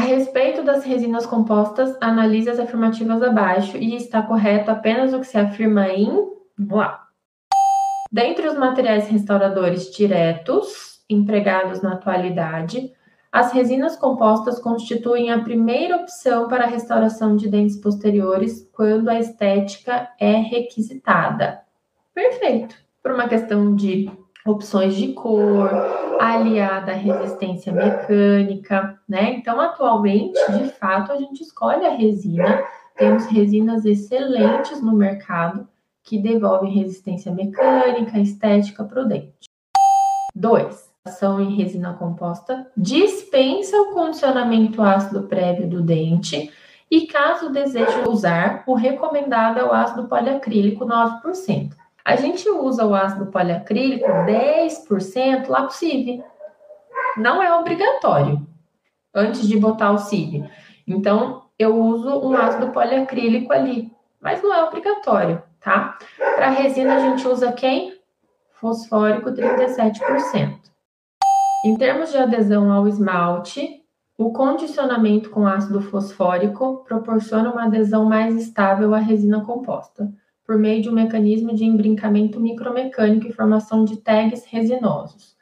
respeito das resinas compostas, analise as afirmativas abaixo e está correto apenas o que se afirma em. Vamos lá. Dentre os materiais restauradores diretos empregados na atualidade, as resinas compostas constituem a primeira opção para a restauração de dentes posteriores quando a estética é requisitada. Perfeito. Por uma questão de opções de cor, aliada à resistência mecânica, né? Então, atualmente, de fato, a gente escolhe a resina. Temos resinas excelentes no mercado que devolvem resistência mecânica, estética para o dente. 2 ação em resina composta dispensa o condicionamento ácido prévio do dente e, caso deseje usar, o recomendado é o ácido poliacrílico 9%. A gente usa o ácido poliacrílico 10% lá pro CIV. Não é obrigatório antes de botar o CIV. Então, eu uso um ácido poliacrílico ali, mas não é obrigatório, tá? Para resina, a gente usa quem? Fosfórico 37%. Em termos de adesão ao esmalte, o condicionamento com ácido fosfórico proporciona uma adesão mais estável à resina composta, por meio de um mecanismo de embrincamento micromecânico e formação de tags resinosos.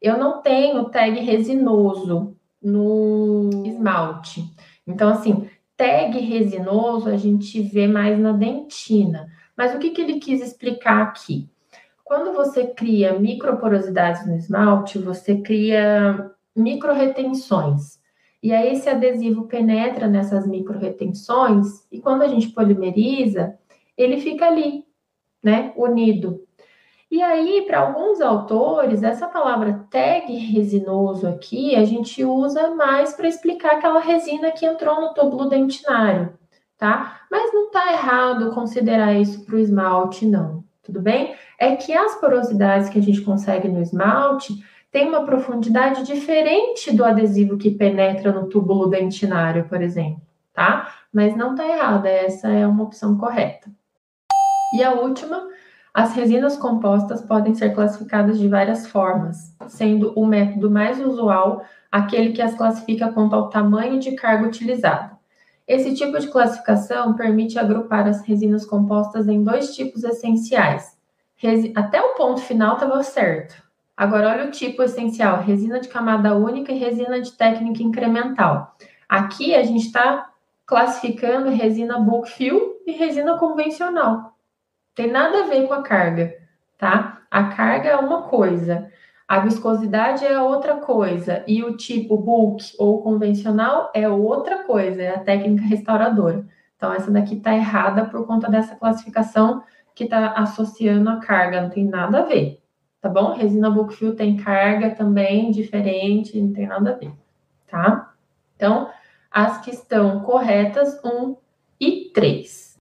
Eu não tenho tag resinoso no esmalte. Então, assim, tag resinoso a gente vê mais na dentina. Mas o que, que ele quis explicar aqui? Quando você cria microporosidades no esmalte, você cria microretenções. E aí esse adesivo penetra nessas microretenções e quando a gente polimeriza, ele fica ali, né, unido. E aí, para alguns autores, essa palavra tag resinoso aqui, a gente usa mais para explicar aquela resina que entrou no túbulo dentinário, tá? Mas não está errado considerar isso para o esmalte, não tudo bem? É que as porosidades que a gente consegue no esmalte têm uma profundidade diferente do adesivo que penetra no túbulo dentinário, por exemplo, tá? Mas não tá errada, essa é uma opção correta. E a última, as resinas compostas podem ser classificadas de várias formas, sendo o método mais usual aquele que as classifica quanto ao tamanho de carga utilizada. Esse tipo de classificação permite agrupar as resinas compostas em dois tipos essenciais. Resi Até o ponto final estava certo. Agora, olha o tipo essencial: resina de camada única e resina de técnica incremental. Aqui a gente está classificando resina bulk fill e resina convencional. Tem nada a ver com a carga, tá? A carga é uma coisa, a viscosidade é outra coisa e o tipo bulk ou convencional é outra coisa, é a técnica restauradora. Então, essa daqui está errada por conta dessa classificação que está associando a carga, não tem nada a ver, tá bom? Resina bulk fill tem carga também diferente, não tem nada a ver, tá? Então, as que estão corretas, 1 um e 3.